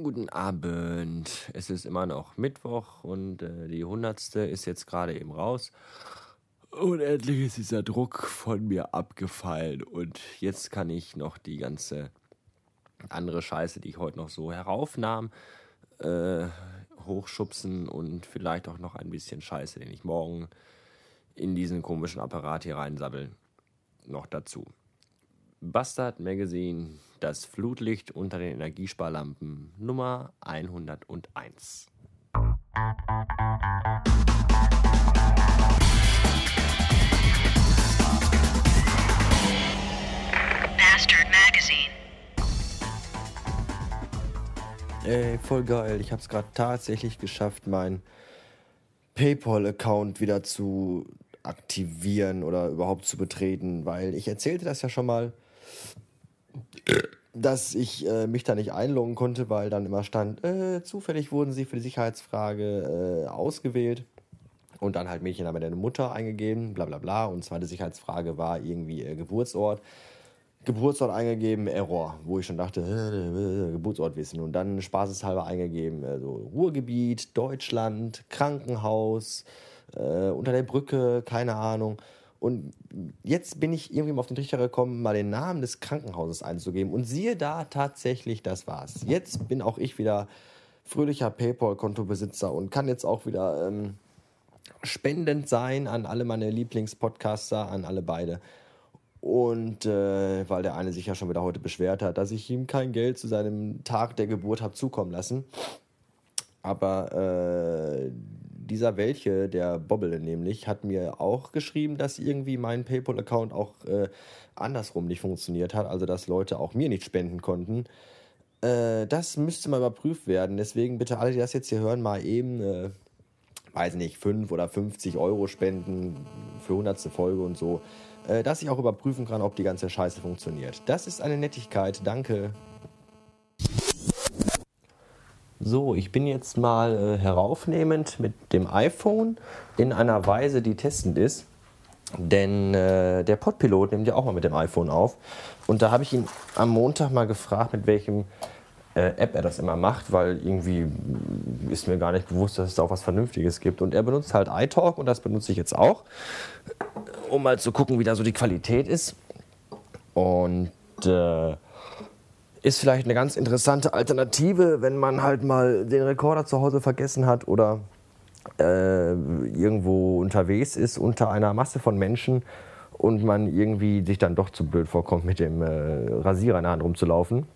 Guten Abend. Es ist immer noch Mittwoch und äh, die hundertste ist jetzt gerade eben raus. Und endlich ist dieser Druck von mir abgefallen und jetzt kann ich noch die ganze andere Scheiße, die ich heute noch so heraufnahm, äh, hochschubsen und vielleicht auch noch ein bisschen Scheiße, den ich morgen in diesen komischen Apparat hier reinsabbeln. Noch dazu. Bastard Magazine, das Flutlicht unter den Energiesparlampen Nummer 101. Bastard Magazine. Ey, voll geil. Ich hab's gerade tatsächlich geschafft, meinen PayPal-Account wieder zu aktivieren oder überhaupt zu betreten, weil ich erzählte das ja schon mal dass ich äh, mich da nicht einloggen konnte, weil dann immer stand, äh, zufällig wurden sie für die Sicherheitsfrage äh, ausgewählt. Und dann halt Mädchenname deine Mutter eingegeben, bla bla bla. Und zweite Sicherheitsfrage war irgendwie äh, Geburtsort. Geburtsort eingegeben, Error, wo ich schon dachte, äh, Geburtsort wissen. Und dann spaßeshalber eingegeben, also Ruhrgebiet, Deutschland, Krankenhaus, äh, unter der Brücke, keine Ahnung. Und jetzt bin ich irgendwie mal auf den Trichter gekommen, mal den Namen des Krankenhauses einzugeben. Und siehe da, tatsächlich, das war's. Jetzt bin auch ich wieder fröhlicher PayPal-Kontobesitzer und kann jetzt auch wieder ähm, spendend sein an alle meine Lieblingspodcaster, an alle beide. Und äh, weil der eine sich ja schon wieder heute beschwert hat, dass ich ihm kein Geld zu seinem Tag der Geburt habe zukommen lassen. Aber äh, dieser welche, der Bobble nämlich, hat mir auch geschrieben, dass irgendwie mein PayPal-Account auch äh, andersrum nicht funktioniert hat, also dass Leute auch mir nicht spenden konnten. Äh, das müsste mal überprüft werden. Deswegen bitte alle, die das jetzt hier hören, mal eben, äh, weiß nicht, 5 oder 50 Euro spenden für 100. Folge und so, äh, dass ich auch überprüfen kann, ob die ganze Scheiße funktioniert. Das ist eine Nettigkeit. Danke. So, ich bin jetzt mal äh, heraufnehmend mit dem iPhone in einer Weise, die testend ist. Denn äh, der Podpilot nimmt ja auch mal mit dem iPhone auf. Und da habe ich ihn am Montag mal gefragt, mit welchem äh, App er das immer macht, weil irgendwie ist mir gar nicht bewusst, dass es da auch was Vernünftiges gibt. Und er benutzt halt iTalk und das benutze ich jetzt auch, um mal zu gucken, wie da so die Qualität ist. Und äh, ist vielleicht eine ganz interessante Alternative, wenn man halt mal den Rekorder zu Hause vergessen hat oder äh, irgendwo unterwegs ist unter einer Masse von Menschen und man irgendwie sich dann doch zu blöd vorkommt, mit dem äh, Rasierer in der Hand rumzulaufen.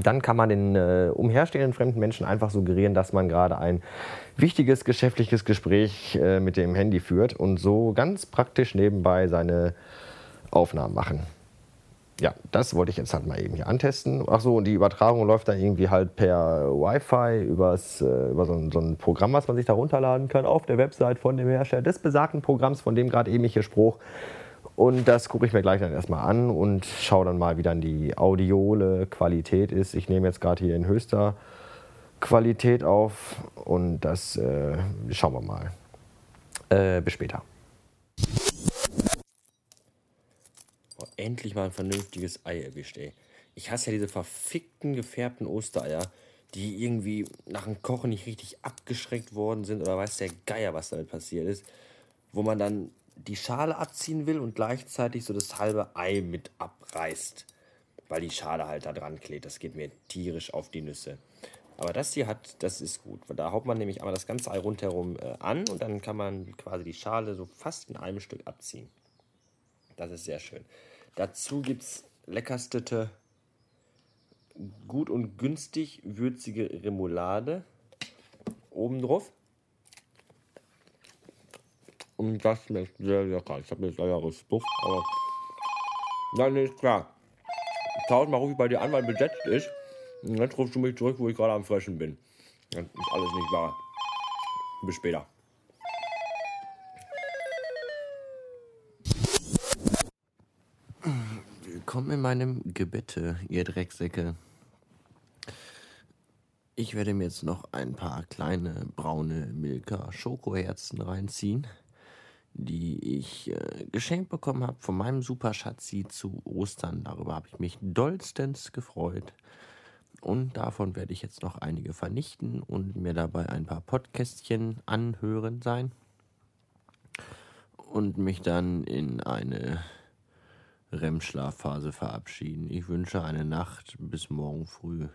Dann kann man den äh, umherstehenden fremden Menschen einfach suggerieren, dass man gerade ein wichtiges geschäftliches Gespräch äh, mit dem Handy führt und so ganz praktisch nebenbei seine Aufnahmen machen ja, das wollte ich jetzt halt mal eben hier antesten. Achso, und die Übertragung läuft dann irgendwie halt per Wi-Fi übers, äh, über so ein, so ein, Programm, was man sich da runterladen kann auf der Website von dem Hersteller des besagten Programms, von dem gerade eben ich hier spruch. Und das gucke ich mir gleich dann erstmal an und schaue dann mal, wie dann die audiole Qualität ist. Ich nehme jetzt gerade hier in höchster Qualität auf und das äh, schauen wir mal. Äh, bis später. Endlich mal ein vernünftiges Ei erwischt, ey. Ich hasse ja diese verfickten, gefärbten Ostereier, die irgendwie nach dem Kochen nicht richtig abgeschreckt worden sind oder weiß der Geier, was damit passiert ist. Wo man dann die Schale abziehen will und gleichzeitig so das halbe Ei mit abreißt. Weil die Schale halt da dran klebt. Das geht mir tierisch auf die Nüsse. Aber das hier hat, das ist gut. Da haut man nämlich einmal das ganze Ei rundherum äh, an und dann kann man quasi die Schale so fast in einem Stück abziehen. Das ist sehr schön. Dazu gibt es leckerste, gut und günstig würzige Remoulade obendrauf. Und das schmeckt sehr lecker. Ich habe jetzt leider gespuckt, aber nein, ist klar. Tausendmal rufe ich bei dir an, weil besetzt ist. Und jetzt rufst du mich zurück, wo ich gerade am Fressen bin. Das ist alles nicht wahr. Bis später. Willkommen in meinem Gebette, ihr Drecksäcke. Ich werde mir jetzt noch ein paar kleine braune Milka Schokoherzen reinziehen, die ich äh, geschenkt bekommen habe von meinem Super Schatzi zu Ostern. Darüber habe ich mich dollstens gefreut. Und davon werde ich jetzt noch einige vernichten und mir dabei ein paar Podcastchen anhören sein. Und mich dann in eine REM-Schlafphase verabschieden. Ich wünsche eine Nacht bis morgen früh.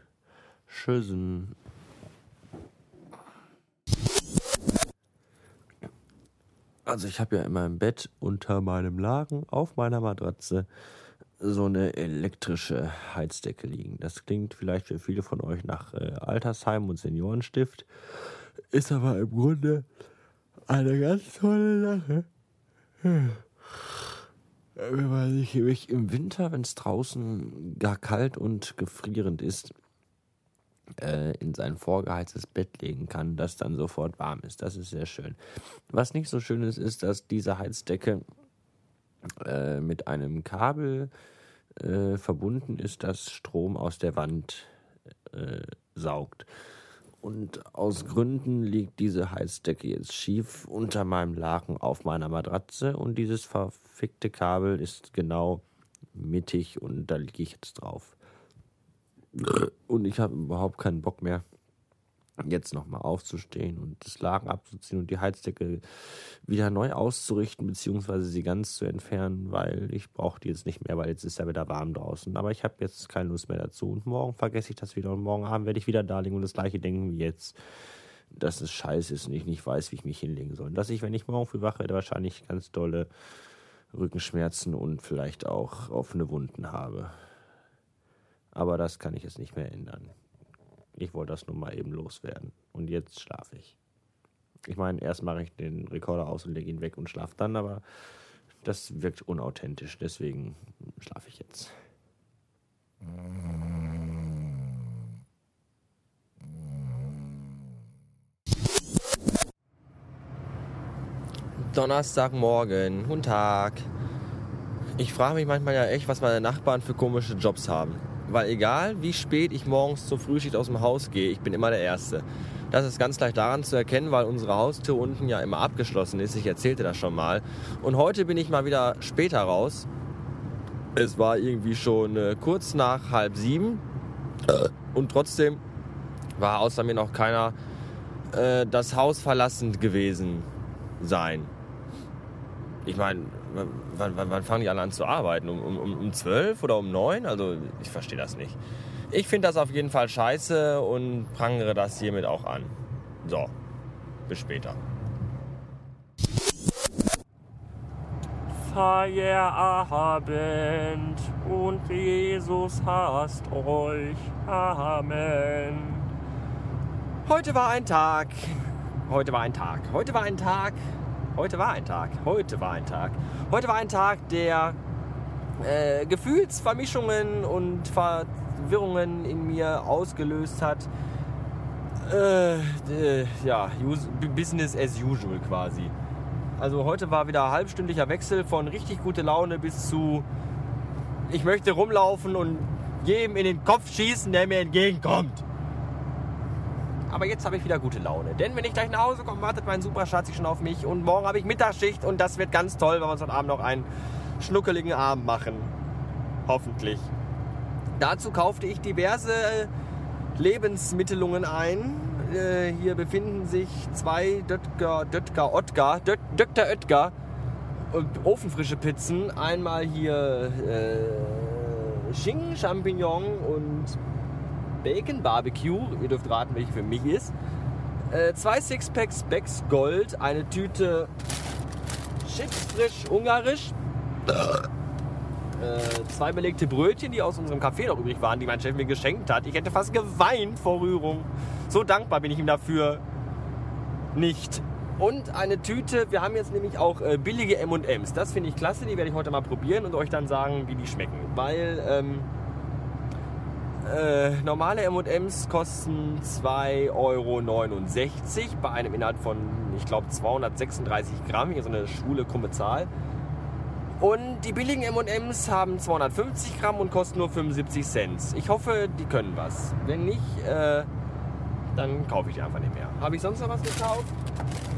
Tschüssen. Also ich habe ja in meinem Bett unter meinem Laken auf meiner Matratze so eine elektrische Heizdecke liegen. Das klingt vielleicht für viele von euch nach äh, Altersheim und Seniorenstift, ist aber im Grunde eine ganz tolle Sache. Wenn man sich im Winter, wenn es draußen gar kalt und gefrierend ist, äh, in sein vorgeheiztes Bett legen kann, das dann sofort warm ist. Das ist sehr schön. Was nicht so schön ist, ist, dass diese Heizdecke äh, mit einem Kabel äh, verbunden ist, das Strom aus der Wand äh, saugt. Und aus Gründen liegt diese Heizdecke jetzt schief unter meinem Laken auf meiner Matratze und dieses verfickte Kabel ist genau mittig und da liege ich jetzt drauf. Und ich habe überhaupt keinen Bock mehr, jetzt nochmal aufzustehen und das Laken abzuziehen und die Heizdecke wieder neu auszurichten, beziehungsweise sie ganz zu entfernen, weil ich brauche die jetzt nicht mehr, weil jetzt ist ja wieder warm draußen. Aber ich habe jetzt keine Lust mehr dazu und morgen vergesse ich das wieder und morgen Abend werde ich wieder da liegen und das gleiche denken wie jetzt, dass es scheiße ist und ich nicht weiß, wie ich mich hinlegen soll. Dass ich, wenn ich morgen früh wache, wahrscheinlich ganz dolle Rückenschmerzen und vielleicht auch offene Wunden habe. Aber das kann ich jetzt nicht mehr ändern. Ich wollte das nur mal eben loswerden. Und jetzt schlafe ich. Ich meine, erst mache ich den Rekorder aus und lege ihn weg und schlafe dann, aber das wirkt unauthentisch. Deswegen schlafe ich jetzt. Donnerstagmorgen, guten Tag. Ich frage mich manchmal ja echt, was meine Nachbarn für komische Jobs haben. Weil egal wie spät ich morgens zur Frühschicht aus dem Haus gehe, ich bin immer der Erste. Das ist ganz leicht daran zu erkennen, weil unsere Haustür unten ja immer abgeschlossen ist. Ich erzählte das schon mal. Und heute bin ich mal wieder später raus. Es war irgendwie schon äh, kurz nach halb sieben. Und trotzdem war außer mir noch keiner äh, das Haus verlassend gewesen sein. Ich meine, wann, wann, wann, fangen die alle an zu arbeiten? Um, um, um 12 oder um 9? Also ich verstehe das nicht. Ich finde das auf jeden Fall scheiße und prangere das hiermit auch an. So, bis später. Feierabend und Jesus hasst euch. Amen. Heute war ein Tag. Heute war ein Tag. Heute war ein Tag Heute war ein Tag. Heute war ein Tag. Heute war ein Tag, der äh, Gefühlsvermischungen und Verwirrungen in mir ausgelöst hat. Äh, äh, ja, Business as usual quasi. Also heute war wieder halbstündlicher Wechsel von richtig gute Laune bis zu ich möchte rumlaufen und jedem in den Kopf schießen, der mir entgegenkommt. Aber jetzt habe ich wieder gute Laune. Denn wenn ich gleich nach Hause komme, wartet mein Superschatz schon auf mich. Und morgen habe ich Mittagsschicht und das wird ganz toll, weil wir uns heute Abend noch einen schnuckeligen Abend machen. Hoffentlich. Dazu kaufte ich diverse Lebensmittelungen ein. Äh, hier befinden sich zwei Döttger, Döttger, Ottgar, Dötter Oetker und ofenfrische Pizzen. Einmal hier äh, Schinken, Champignon und Bacon Barbecue. Ihr dürft raten, welche für mich ist. Äh, zwei Sixpacks Becks Gold, eine Tüte Chips frisch ungarisch. Äh, zwei belegte Brötchen, die aus unserem Café noch übrig waren, die mein Chef mir geschenkt hat. Ich hätte fast geweint vor Rührung. So dankbar bin ich ihm dafür nicht. Und eine Tüte, wir haben jetzt nämlich auch äh, billige M&M's. Das finde ich klasse, die werde ich heute mal probieren und euch dann sagen, wie die schmecken. Weil ähm, äh, normale M&M's kosten 2,69 Euro bei einem Inhalt von, ich glaube, 236 Gramm. Hier so eine schwule, krumme Zahl. Und die billigen M&M's haben 250 Gramm und kosten nur 75 Cent. Ich hoffe, die können was. Wenn nicht, äh, dann kaufe ich die einfach nicht mehr. Habe ich sonst noch was gekauft?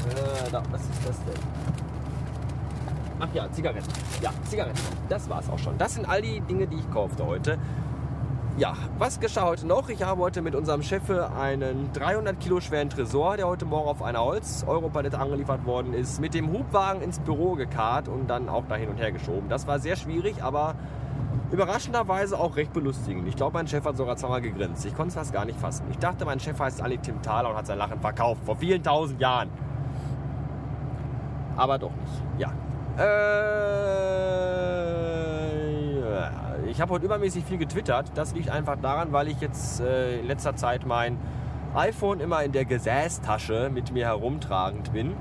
Äh, da, was ist das denn? Ach ja, Zigaretten. Ja, Zigaretten. Das war es auch schon. Das sind all die Dinge, die ich kaufte heute Ja, was geschah heute noch? Ich habe heute mit unserem Chef einen 300 Kilo schweren Tresor, der heute Morgen auf einer Holz-Europalette angeliefert worden ist, mit dem Hubwagen ins Büro gekarrt und dann auch da hin und her geschoben. Das war sehr schwierig, aber überraschenderweise auch recht belustigend. Ich glaube, mein Chef hat sogar zweimal gegrinst. Ich konnte es fast gar nicht fassen. Ich dachte, mein Chef heißt Ali Tim Thaler und hat sein Lachen verkauft. Vor vielen tausend Jahren. Aber doch nicht. Ja. Äh, ich habe heute übermäßig viel getwittert. Das liegt einfach daran, weil ich jetzt äh, in letzter Zeit mein iPhone immer in der Gesäßtasche mit mir herumtragend bin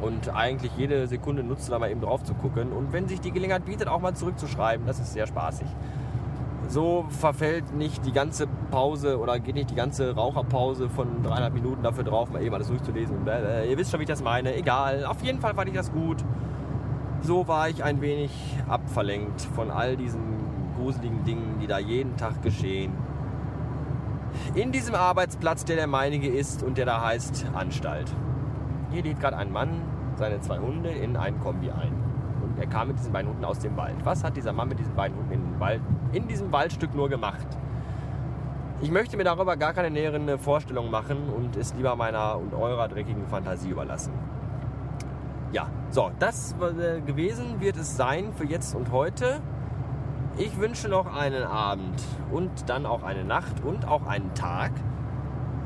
und eigentlich jede Sekunde nutze, da mal eben drauf zu gucken. Und wenn sich die Gelegenheit bietet, auch mal zurückzuschreiben, das ist sehr spaßig. So verfällt nicht die ganze Pause oder geht nicht die ganze Raucherpause von dreieinhalb Minuten dafür drauf, mal eben alles durchzulesen. Ihr wisst schon, wie ich das meine. Egal. Auf jeden Fall fand ich das gut. So war ich ein wenig abverlenkt von all diesen gruseligen Dingen, die da jeden Tag geschehen. In diesem Arbeitsplatz, der der meinige ist und der da heißt Anstalt. Hier lädt gerade ein Mann seine zwei Hunde in einen Kombi ein. Und er kam mit diesen beiden Hunden aus dem Wald. Was hat dieser Mann mit diesen beiden Hunden in, Wald, in diesem Waldstück nur gemacht? Ich möchte mir darüber gar keine näheren Vorstellungen machen und es lieber meiner und eurer dreckigen Fantasie überlassen. Ja, so, das äh, gewesen wird es sein für jetzt und heute. Ich wünsche noch einen Abend und dann auch eine Nacht und auch einen Tag.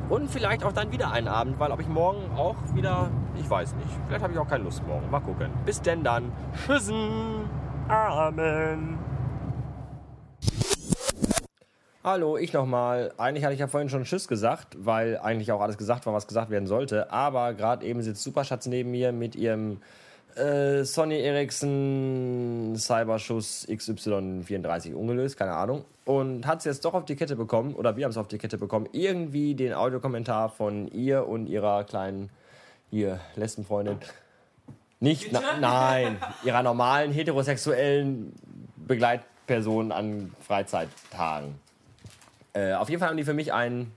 Und vielleicht auch dann wieder einen Abend, weil ob ich morgen auch wieder, ich weiß nicht. Vielleicht habe ich auch keine Lust morgen. Mal gucken. Bis denn dann. Tschüssen. Amen. Hallo, ich nochmal. Eigentlich hatte ich ja vorhin schon Tschüss gesagt, weil eigentlich auch alles gesagt war, was gesagt werden sollte. Aber gerade eben sitzt Superschatz neben mir mit ihrem äh, Sony Ericsson Cyberschuss XY34 ungelöst, keine Ahnung. Und hat es jetzt doch auf die Kette bekommen, oder wir haben es auf die Kette bekommen, irgendwie den Audiokommentar von ihr und ihrer kleinen, hier, Lesbenfreundin. Nicht, na, nein, ihrer normalen heterosexuellen Begleitperson an Freizeittagen. Äh, auf jeden Fall haben die für mich einen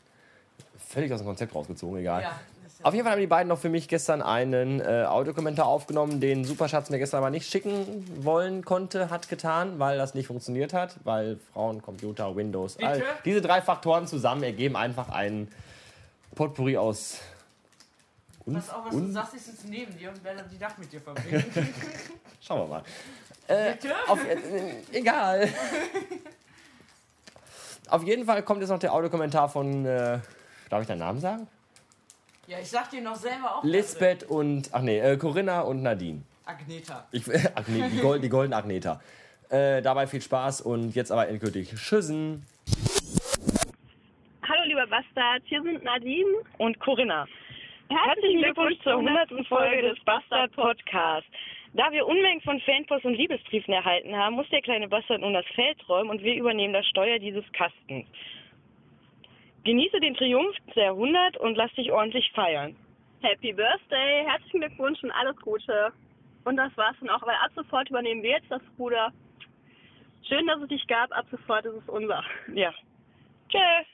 völlig aus dem Konzept rausgezogen, egal. Ja, Auf jeden Fall haben die beiden noch für mich gestern einen äh, Audiokommentar aufgenommen, den Superschatz mir gestern aber nicht schicken wollen konnte, hat getan, weil das nicht funktioniert hat, weil Frauen, Computer, Windows, all, diese drei Faktoren zusammen ergeben einfach einen Potpourri aus. Pass auf, was du sagst, ich sitze neben dir und werde die Nacht mit dir verbringen. Schauen wir mal. Äh, Bitte? auf, äh, egal. auf jeden Fall kommt jetzt noch der Audiokommentar von, äh, darf ich deinen Namen sagen? Ja, ich sag dir noch selber auch. Lisbeth und, ach nee, äh, Corinna und Nadine. Agneta. Ich, Agne, die, Gold, die goldene Agneta. Äh, dabei viel Spaß und jetzt aber endgültig Tschüssen. Hallo lieber Bastard, hier sind Nadine. und Corinna. Herzlichen Glückwunsch zur 100. Folge des Bastard Podcasts. Da wir Unmengen von Fanpost und Liebesbriefen erhalten haben, muss der kleine Bastard nun das Feld räumen und wir übernehmen das Steuer dieses Kastens. Genieße den Triumph der 100 und lass dich ordentlich feiern. Happy Birthday, herzlichen Glückwunsch und alles Gute. Und das war's dann auch, weil ab sofort übernehmen wir jetzt das Ruder. Schön, dass es dich gab, ab sofort ist es unser. Ja. Tschüss.